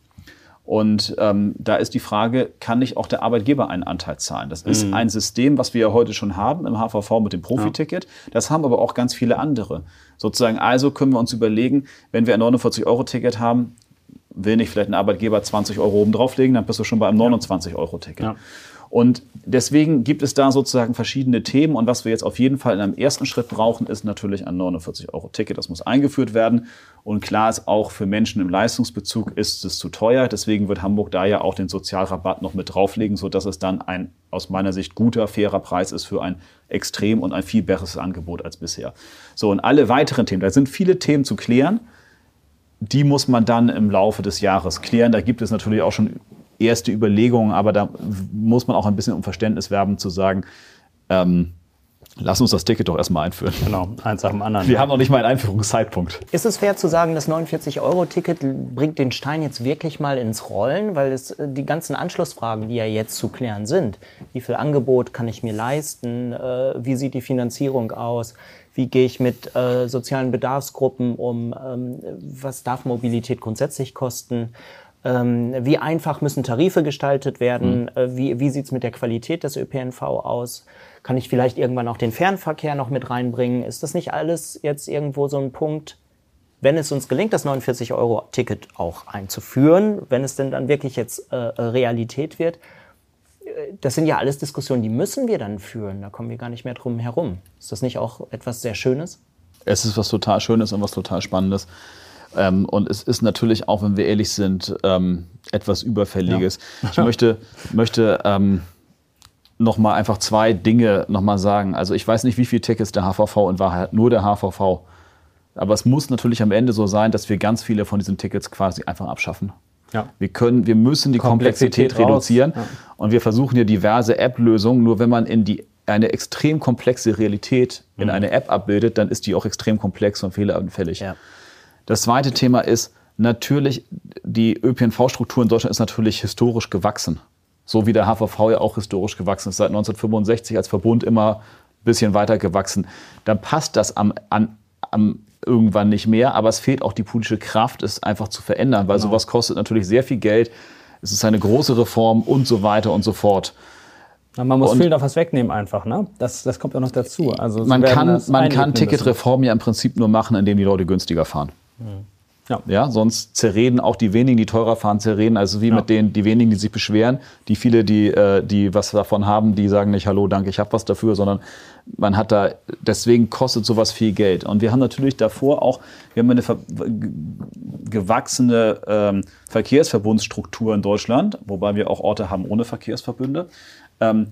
Und ähm, da ist die Frage, kann nicht auch der Arbeitgeber einen Anteil zahlen? Das ist mhm. ein System, was wir ja heute schon haben im HVV mit dem Profiticket. Das haben aber auch ganz viele andere. Sozusagen, also können wir uns überlegen, wenn wir ein 49-Euro-Ticket haben, will nicht vielleicht ein Arbeitgeber 20 Euro oben drauflegen, dann bist du schon bei einem 29-Euro-Ticket. Ja. Und deswegen gibt es da sozusagen verschiedene Themen. Und was wir jetzt auf jeden Fall in einem ersten Schritt brauchen, ist natürlich ein 49-Euro-Ticket. Das muss eingeführt werden. Und klar ist auch für Menschen im Leistungsbezug ist es zu teuer. Deswegen wird Hamburg da ja auch den Sozialrabatt noch mit drauflegen, sodass es dann ein aus meiner Sicht guter, fairer Preis ist für ein extrem und ein viel besseres Angebot als bisher. So, und alle weiteren Themen, da sind viele Themen zu klären die muss man dann im Laufe des Jahres klären. Da gibt es natürlich auch schon erste Überlegungen, aber da muss man auch ein bisschen um Verständnis werben, zu sagen, ähm, Lass uns das Ticket doch erstmal einführen. Genau, eins nach dem anderen. Wir haben noch nicht mal einen Einführungszeitpunkt. Ist es fair zu sagen, das 49-Euro-Ticket bringt den Stein jetzt wirklich mal ins Rollen? Weil es äh, die ganzen Anschlussfragen, die ja jetzt zu klären sind, wie viel Angebot kann ich mir leisten? Äh, wie sieht die Finanzierung aus? Wie gehe ich mit äh, sozialen Bedarfsgruppen um? Ähm, was darf Mobilität grundsätzlich kosten? Ähm, wie einfach müssen Tarife gestaltet werden? Mhm. wie wie sieht es mit der Qualität des ÖPNV aus? Kann ich vielleicht irgendwann auch den Fernverkehr noch mit reinbringen? Ist das nicht alles jetzt irgendwo so ein Punkt, wenn es uns gelingt, das 49-Euro-Ticket auch einzuführen, wenn es denn dann wirklich jetzt äh, Realität wird? Äh, das sind ja alles Diskussionen, die müssen wir dann führen. Da kommen wir gar nicht mehr drum herum. Ist das nicht auch etwas sehr Schönes? Es ist was total Schönes und was total Spannendes. Ähm, und es ist natürlich auch, wenn wir ehrlich sind, ähm, etwas Überfälliges. Ja. Ich möchte, möchte ähm, noch mal einfach zwei Dinge noch mal sagen. Also ich weiß nicht, wie viele Tickets der HVV in Wahrheit nur der HVV. Aber es muss natürlich am Ende so sein, dass wir ganz viele von diesen Tickets quasi einfach abschaffen. Ja. Wir, können, wir müssen die Komplexität, Komplexität reduzieren. Ja. Und wir versuchen hier diverse App-Lösungen. Nur wenn man in die, eine extrem komplexe Realität in mhm. eine App abbildet, dann ist die auch extrem komplex und fehleranfällig. Ja. Das zweite Thema ist natürlich, die ÖPNV-Struktur in Deutschland ist natürlich historisch gewachsen. So wie der HVV ja auch historisch gewachsen ist, seit 1965 als Verbund immer ein bisschen weiter gewachsen. Dann passt das am, an, am irgendwann nicht mehr, aber es fehlt auch die politische Kraft, es einfach zu verändern, weil genau. sowas kostet natürlich sehr viel Geld. Es ist eine große Reform und so weiter und so fort. Ja, man muss und viel noch was wegnehmen einfach, ne? Das, das kommt auch noch dazu. Also man kann, man kann Ticketreform ja im Prinzip nur machen, indem die Leute günstiger fahren. Mhm. Ja. ja, sonst zerreden auch die wenigen, die teurer fahren, zerreden. Also wie ja. mit den die wenigen, die sich beschweren, die viele, die, äh, die was davon haben, die sagen nicht Hallo, danke, ich habe was dafür, sondern man hat da deswegen kostet sowas viel Geld. Und wir haben natürlich davor auch, wir haben eine gewachsene ähm, Verkehrsverbundsstruktur in Deutschland, wobei wir auch Orte haben ohne Verkehrsverbünde. Ähm,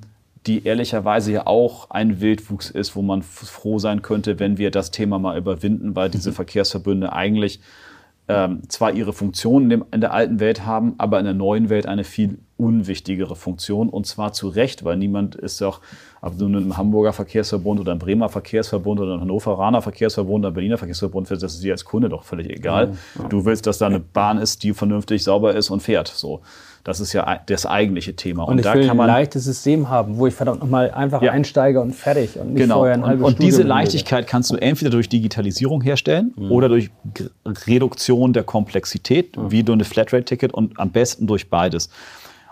die ehrlicherweise ja auch ein Wildwuchs ist, wo man froh sein könnte, wenn wir das Thema mal überwinden, weil diese mhm. Verkehrsverbünde eigentlich ähm, zwar ihre Funktion in, dem, in, der alten Welt haben, aber in der neuen Welt eine viel unwichtigere Funktion und zwar zu Recht, weil niemand ist auch, ob du im Hamburger Verkehrsverbund oder im Bremer Verkehrsverbund oder im Hannoveraner Verkehrsverbund oder im Berliner Verkehrsverbund, das ist dir als Kunde doch völlig egal. Ja. Du willst, dass da eine Bahn ist, die vernünftig sauber ist und fährt. So. Das ist ja das eigentliche Thema. Und, und ich da will kann man ein leichtes System haben, wo ich verdammt nochmal einfach ja. einsteige und fertig und nicht genau. vorher ein halbes Und, und diese Leichtigkeit kannst du entweder durch Digitalisierung herstellen mhm. oder durch Reduktion der Komplexität, mhm. wie du eine Flatrate-Ticket und am besten durch beides.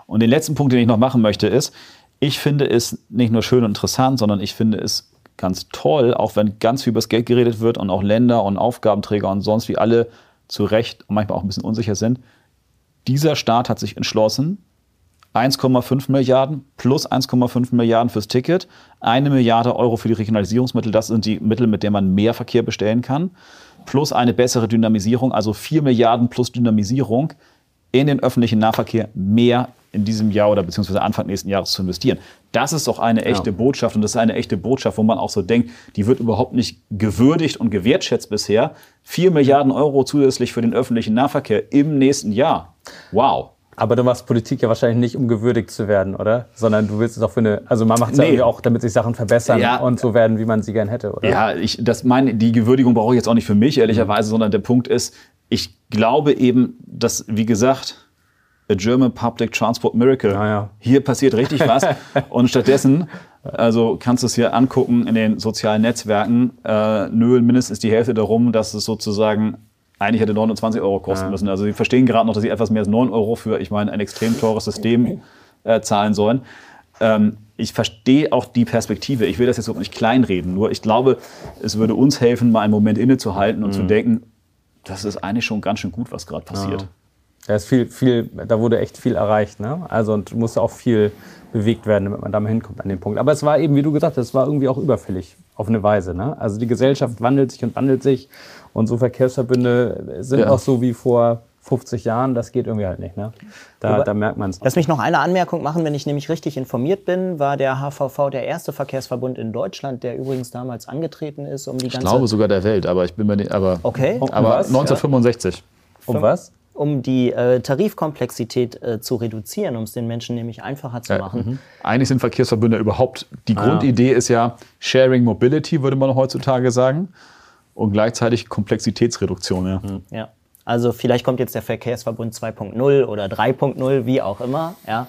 Und den letzten Punkt, den ich noch machen möchte, ist, ich finde es nicht nur schön und interessant, sondern ich finde es ganz toll, auch wenn ganz viel über das Geld geredet wird und auch Länder und Aufgabenträger und sonst wie alle zu Recht und manchmal auch ein bisschen unsicher sind, dieser Staat hat sich entschlossen, 1,5 Milliarden plus 1,5 Milliarden fürs Ticket, eine Milliarde Euro für die Regionalisierungsmittel, das sind die Mittel, mit denen man mehr Verkehr bestellen kann, plus eine bessere Dynamisierung, also 4 Milliarden plus Dynamisierung in den öffentlichen Nahverkehr mehr in diesem Jahr oder beziehungsweise Anfang nächsten Jahres zu investieren. Das ist doch eine echte ja. Botschaft und das ist eine echte Botschaft, wo man auch so denkt, die wird überhaupt nicht gewürdigt und gewertschätzt bisher. 4 Milliarden Euro zusätzlich für den öffentlichen Nahverkehr im nächsten Jahr. Wow. Aber du machst Politik ja wahrscheinlich nicht, um gewürdigt zu werden, oder? Sondern du willst es auch für eine, also man macht es nee. ja auch, damit sich Sachen verbessern ja. und so werden, wie man sie gern hätte, oder? Ja, ich, das meine, die Gewürdigung brauche ich jetzt auch nicht für mich, ehrlicherweise, mhm. sondern der Punkt ist, ich glaube eben, dass, wie gesagt, A German Public Transport Miracle. Ah, ja. Hier passiert richtig was. [laughs] und stattdessen, also kannst du es hier angucken in den sozialen Netzwerken, äh, nölen mindestens die Hälfte darum, dass es sozusagen eigentlich hätte 29 Euro kosten ja. müssen. Also sie verstehen gerade noch, dass sie etwas mehr als 9 Euro für, ich meine, ein extrem teures System äh, zahlen sollen. Ähm, ich verstehe auch die Perspektive. Ich will das jetzt auch nicht kleinreden. Nur ich glaube, es würde uns helfen, mal einen Moment innezuhalten und mhm. zu denken, das ist eigentlich schon ganz schön gut, was gerade passiert. Ja. Da ist viel, viel, da wurde echt viel erreicht, ne? Also und musste auch viel bewegt werden, damit man da mal hinkommt an den Punkt. Aber es war eben, wie du gesagt hast, es war irgendwie auch überfällig auf eine Weise. Ne? Also die Gesellschaft wandelt sich und wandelt sich und so Verkehrsverbünde sind ja. auch so wie vor 50 Jahren, das geht irgendwie halt nicht. Ne? Da, Aber, da merkt man es. Lass mich noch eine Anmerkung machen, wenn ich nämlich richtig informiert bin, war der HVV der erste Verkehrsverbund in Deutschland, der übrigens damals angetreten ist, um die ganze... Ich glaube sogar der Welt, aber ich bin mir nicht... Aber, okay. Um aber was? 1965. Um was? Um die äh, Tarifkomplexität äh, zu reduzieren, um es den Menschen nämlich einfacher zu machen. Mhm. Eigentlich sind Verkehrsverbünde überhaupt, die ah, Grundidee ist ja Sharing Mobility, würde man heutzutage sagen, und gleichzeitig Komplexitätsreduktion. Ja. Mhm. ja. Also vielleicht kommt jetzt der Verkehrsverbund 2.0 oder 3.0, wie auch immer. Ja.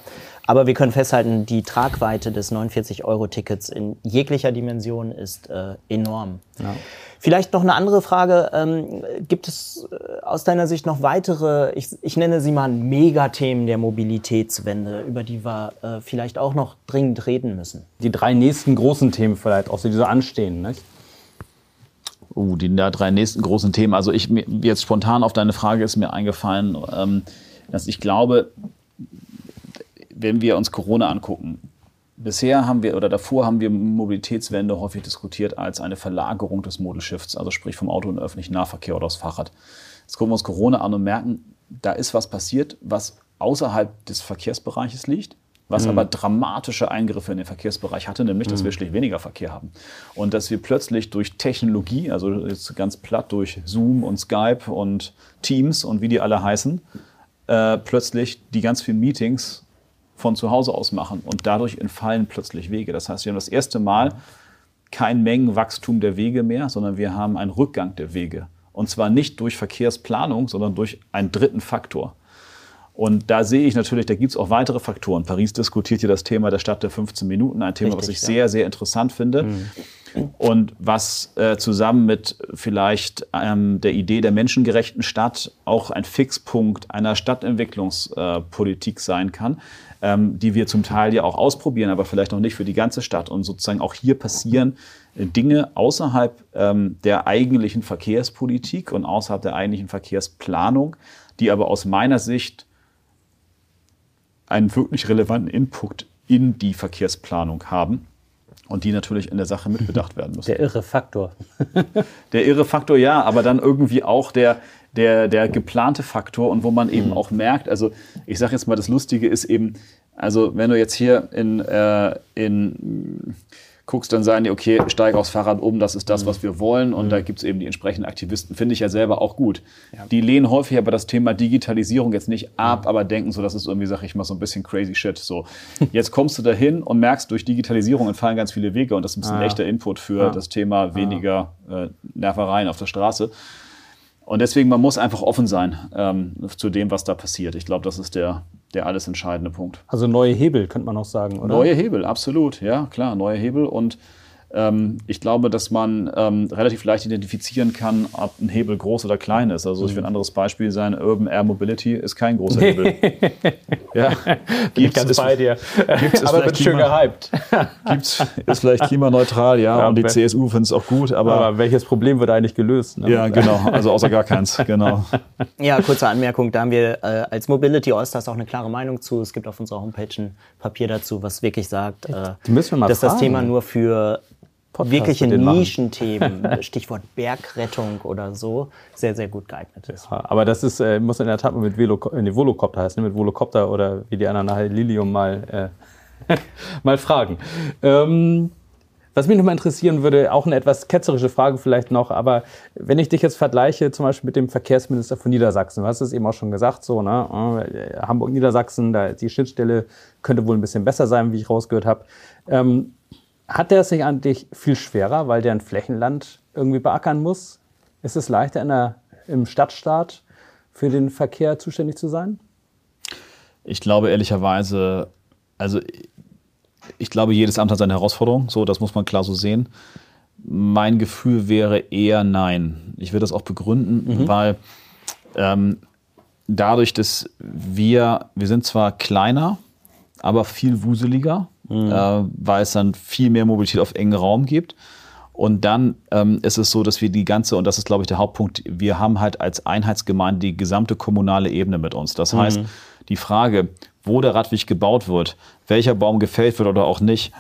Aber wir können festhalten, die Tragweite des 49-Euro-Tickets in jeglicher Dimension ist äh, enorm. Ja. Vielleicht noch eine andere Frage. Ähm, gibt es äh, aus deiner Sicht noch weitere, ich, ich nenne sie mal Megathemen der Mobilitätswende, über die wir äh, vielleicht auch noch dringend reden müssen? Die drei nächsten großen Themen vielleicht, auch so, die so anstehen. Nicht? Uh, die drei nächsten großen Themen. Also ich jetzt spontan auf deine Frage ist mir eingefallen, ähm, dass ich glaube, wenn wir uns Corona angucken, bisher haben wir oder davor haben wir Mobilitätswende häufig diskutiert als eine Verlagerung des Modelschiffs, also sprich vom Auto in den öffentlichen Nahverkehr oder aufs Fahrrad. Jetzt gucken wir uns Corona an und merken, da ist was passiert, was außerhalb des Verkehrsbereiches liegt, was mhm. aber dramatische Eingriffe in den Verkehrsbereich hatte, nämlich, dass mhm. wir schlicht weniger Verkehr haben. Und dass wir plötzlich durch Technologie, also jetzt ganz platt durch Zoom und Skype und Teams und wie die alle heißen, äh, plötzlich die ganz vielen Meetings von zu Hause aus machen und dadurch entfallen plötzlich Wege. Das heißt, wir haben das erste Mal kein Mengenwachstum der Wege mehr, sondern wir haben einen Rückgang der Wege. Und zwar nicht durch Verkehrsplanung, sondern durch einen dritten Faktor. Und da sehe ich natürlich, da gibt es auch weitere Faktoren. Paris diskutiert hier das Thema der Stadt der 15 Minuten, ein Thema, Richtig, was ich ja. sehr, sehr interessant finde. Mhm. Und was äh, zusammen mit vielleicht ähm, der Idee der menschengerechten Stadt auch ein Fixpunkt einer Stadtentwicklungspolitik äh, sein kann, ähm, die wir zum Teil ja auch ausprobieren, aber vielleicht noch nicht für die ganze Stadt. Und sozusagen auch hier passieren äh, Dinge außerhalb ähm, der eigentlichen Verkehrspolitik und außerhalb der eigentlichen Verkehrsplanung, die aber aus meiner Sicht einen wirklich relevanten Input in die Verkehrsplanung haben und die natürlich in der Sache mitbedacht [laughs] werden müssen. Der irre Faktor. der irre Faktor, ja, aber dann irgendwie auch der, der, der geplante Faktor und wo man eben mhm. auch merkt, also ich sage jetzt mal, das Lustige ist eben, also wenn du jetzt hier in, äh, in guckst dann sagen die, okay, steig aufs Fahrrad um, das ist das, was wir wollen. Und mhm. da gibt es eben die entsprechenden Aktivisten, finde ich ja selber auch gut. Ja. Die lehnen häufig aber das Thema Digitalisierung jetzt nicht ab, mhm. aber denken so, das ist irgendwie, sag ich mal, so ein bisschen crazy shit. So, jetzt kommst du dahin und merkst, durch Digitalisierung entfallen ganz viele Wege und das ist ein ah, echter Input für ja. das Thema weniger äh, Nervereien auf der Straße. Und deswegen, man muss einfach offen sein ähm, zu dem, was da passiert. Ich glaube, das ist der, der alles entscheidende Punkt. Also neue Hebel, könnte man auch sagen, oder? Neue Hebel, absolut, ja, klar, neue Hebel. Und ich glaube, dass man ähm, relativ leicht identifizieren kann, ob ein Hebel groß oder klein ist. Also ich will ein anderes Beispiel sein, Urban Air Mobility ist kein großer Hebel. [laughs] ja, Bin ich ganz bei dir. Gibt's, aber wird schön gehypt. [laughs] Gibt's, ist vielleicht klimaneutral, ja, ja und die CSU findet es auch gut. Aber, aber, welches Problem wird eigentlich gelöst? Ne? Ja, genau, also außer gar keins, genau. [laughs] Ja, kurze Anmerkung, da haben wir äh, als Mobility Allstars auch eine klare Meinung zu. Es gibt auf unserer Homepage ein Papier dazu, was wirklich sagt, äh, dass fragen. das Thema nur für Podcast wirkliche Nischenthemen, [laughs] Stichwort Bergrettung oder so, sehr, sehr gut geeignet ist. Ja, aber das ist, äh, muss in der Tat mal mit Velo, nee, Volocopter heißen, ne? mit Volocopter oder wie die anderen nachher Lilium mal, äh, [laughs] mal fragen. Ähm, was mich nochmal interessieren würde, auch eine etwas ketzerische Frage vielleicht noch, aber wenn ich dich jetzt vergleiche, zum Beispiel mit dem Verkehrsminister von Niedersachsen, du hast es eben auch schon gesagt, so, ne, äh, Hamburg-Niedersachsen, da die Schnittstelle könnte wohl ein bisschen besser sein, wie ich rausgehört habe. Ähm, hat der es sich eigentlich viel schwerer, weil der ein Flächenland irgendwie beackern muss? Ist es leichter in der, im Stadtstaat für den Verkehr zuständig zu sein? Ich glaube ehrlicherweise, also ich glaube, jedes Amt hat seine Herausforderung, so, das muss man klar so sehen. Mein Gefühl wäre eher nein. Ich will das auch begründen, mhm. weil ähm, dadurch, dass wir, wir sind zwar kleiner, aber viel wuseliger mhm. äh, weil es dann viel mehr Mobilität auf engen Raum gibt. Und dann ähm, ist es so, dass wir die ganze, und das ist, glaube ich, der Hauptpunkt, wir haben halt als Einheitsgemeinde die gesamte kommunale Ebene mit uns. Das heißt, mhm. die Frage, wo der Radweg gebaut wird, welcher Baum gefällt wird oder auch nicht,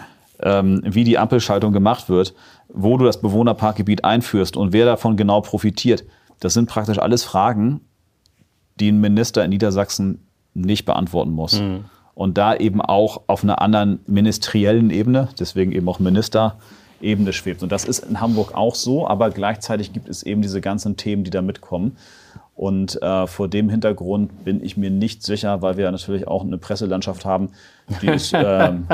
ähm, wie die Ampelschaltung gemacht wird, wo du das Bewohnerparkgebiet einführst und wer davon genau profitiert, das sind praktisch alles Fragen, die ein Minister in Niedersachsen nicht beantworten muss. Mhm und da eben auch auf einer anderen ministeriellen Ebene, deswegen eben auch Ministerebene schwebt. Und das ist in Hamburg auch so, aber gleichzeitig gibt es eben diese ganzen Themen, die da mitkommen. Und äh, vor dem Hintergrund bin ich mir nicht sicher, weil wir natürlich auch eine Presselandschaft haben, die ist [laughs] ähm,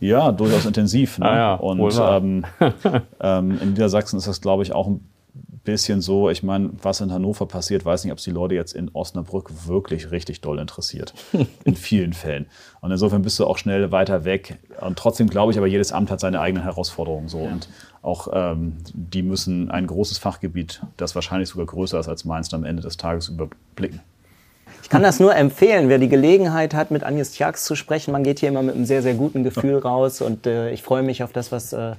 ja durchaus intensiv. Ne? Ah ja, und ähm, ähm, in Niedersachsen ist das, glaube ich, auch ein bisschen so, ich meine, was in Hannover passiert, weiß nicht, ob es die Leute jetzt in Osnabrück wirklich richtig doll interessiert. [laughs] in vielen Fällen. Und insofern bist du auch schnell weiter weg. Und trotzdem glaube ich aber, jedes Amt hat seine eigenen Herausforderungen so. Ja. Und auch ähm, die müssen ein großes Fachgebiet, das wahrscheinlich sogar größer ist als meins, am Ende des Tages überblicken. Ich kann das nur empfehlen, wer die Gelegenheit hat, mit Agnes Tjax zu sprechen. Man geht hier immer mit einem sehr, sehr guten Gefühl raus und äh, ich freue mich auf das, was äh,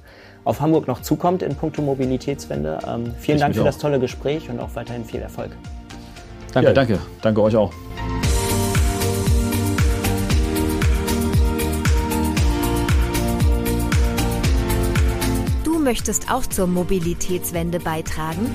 auf Hamburg noch zukommt in puncto Mobilitätswende. Ähm, vielen ich Dank für auch. das tolle Gespräch und auch weiterhin viel Erfolg. Danke. Ja, danke. Danke euch auch. Du möchtest auch zur Mobilitätswende beitragen?